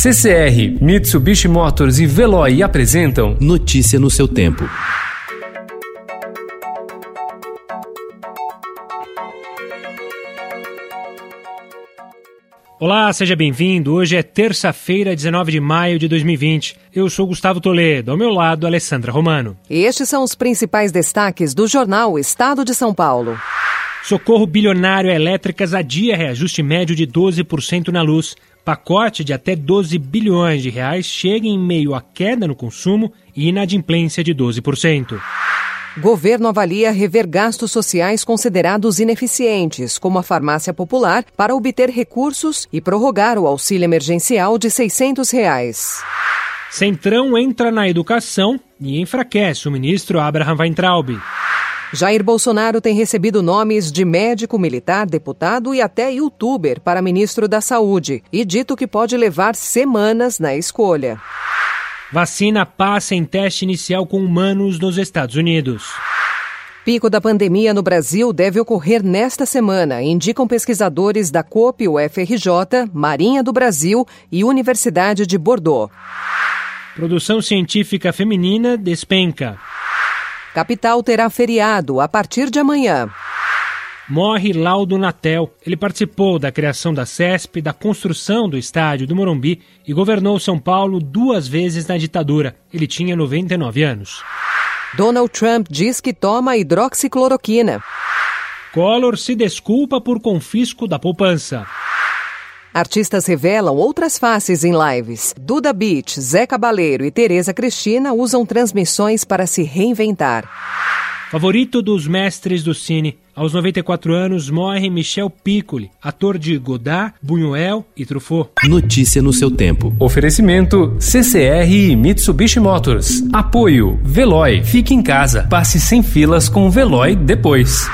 CCR, Mitsubishi Motors e Veloy apresentam Notícia no seu tempo. Olá, seja bem-vindo. Hoje é terça-feira, 19 de maio de 2020. Eu sou Gustavo Toledo, ao meu lado, Alessandra Romano. Estes são os principais destaques do jornal Estado de São Paulo. Socorro bilionário a elétricas adia reajuste médio de 12% na luz. Pacote de até 12 bilhões de reais chega em meio à queda no consumo e inadimplência de 12%. Governo avalia rever gastos sociais considerados ineficientes, como a farmácia popular, para obter recursos e prorrogar o auxílio emergencial de 600 reais. Centrão entra na educação e enfraquece o ministro Abraham Weintraub. Jair Bolsonaro tem recebido nomes de médico, militar, deputado e até youtuber para ministro da Saúde e dito que pode levar semanas na escolha. Vacina passa em teste inicial com humanos nos Estados Unidos. Pico da pandemia no Brasil deve ocorrer nesta semana, indicam pesquisadores da COP, UFRJ, Marinha do Brasil e Universidade de Bordeaux. Produção científica feminina despenca. Capital terá feriado a partir de amanhã. Morre Laudo Natel. Ele participou da criação da CESP, da construção do estádio do Morumbi e governou São Paulo duas vezes na ditadura. Ele tinha 99 anos. Donald Trump diz que toma hidroxicloroquina. Collor se desculpa por confisco da poupança. Artistas revelam outras faces em lives. Duda Beach, Zé Cabaleiro e Tereza Cristina usam transmissões para se reinventar. Favorito dos mestres do cine. Aos 94 anos morre Michel Piccoli, ator de Godard, Buñuel e Truffaut. Notícia no seu tempo. Oferecimento CCR e Mitsubishi Motors. Apoio Veloy. Fique em casa. Passe sem filas com o Veloy depois.